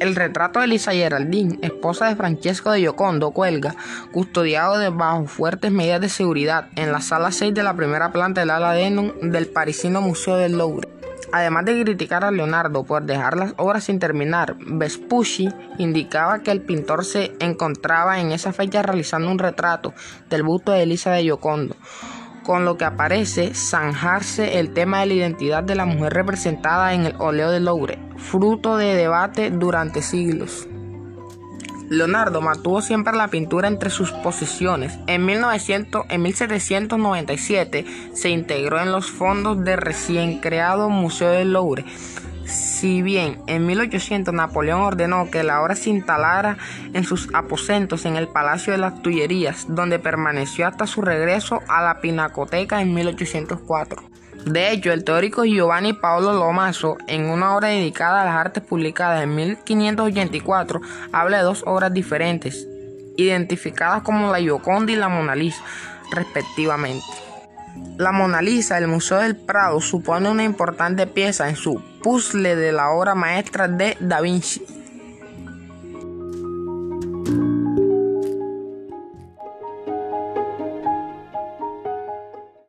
El retrato de Elisa Geraldine, esposa de Francesco de Giocondo, cuelga, custodiado de bajo fuertes medidas de seguridad, en la sala 6 de la primera planta del ala Denon del parisino Museo del Louvre. Además de criticar a Leonardo por dejar las obras sin terminar, Vespucci indicaba que el pintor se encontraba en esa fecha realizando un retrato del busto de Elisa de Giocondo, con lo que aparece zanjarse el tema de la identidad de la mujer representada en el óleo de Louvre, fruto de debate durante siglos. Leonardo mantuvo siempre la pintura entre sus posesiones. En, 1900, en 1797 se integró en los fondos del recién creado Museo del Louvre. Si bien en 1800 Napoleón ordenó que la obra se instalara en sus aposentos en el Palacio de las Tullerías, donde permaneció hasta su regreso a la Pinacoteca en 1804. De hecho, el teórico Giovanni Paolo Lomaso, en una obra dedicada a las artes publicada en 1584, habla de dos obras diferentes, identificadas como la Gioconda y la Mona Lisa, respectivamente. La Mona Lisa del Museo del Prado supone una importante pieza en su puzzle de la obra maestra de Da Vinci.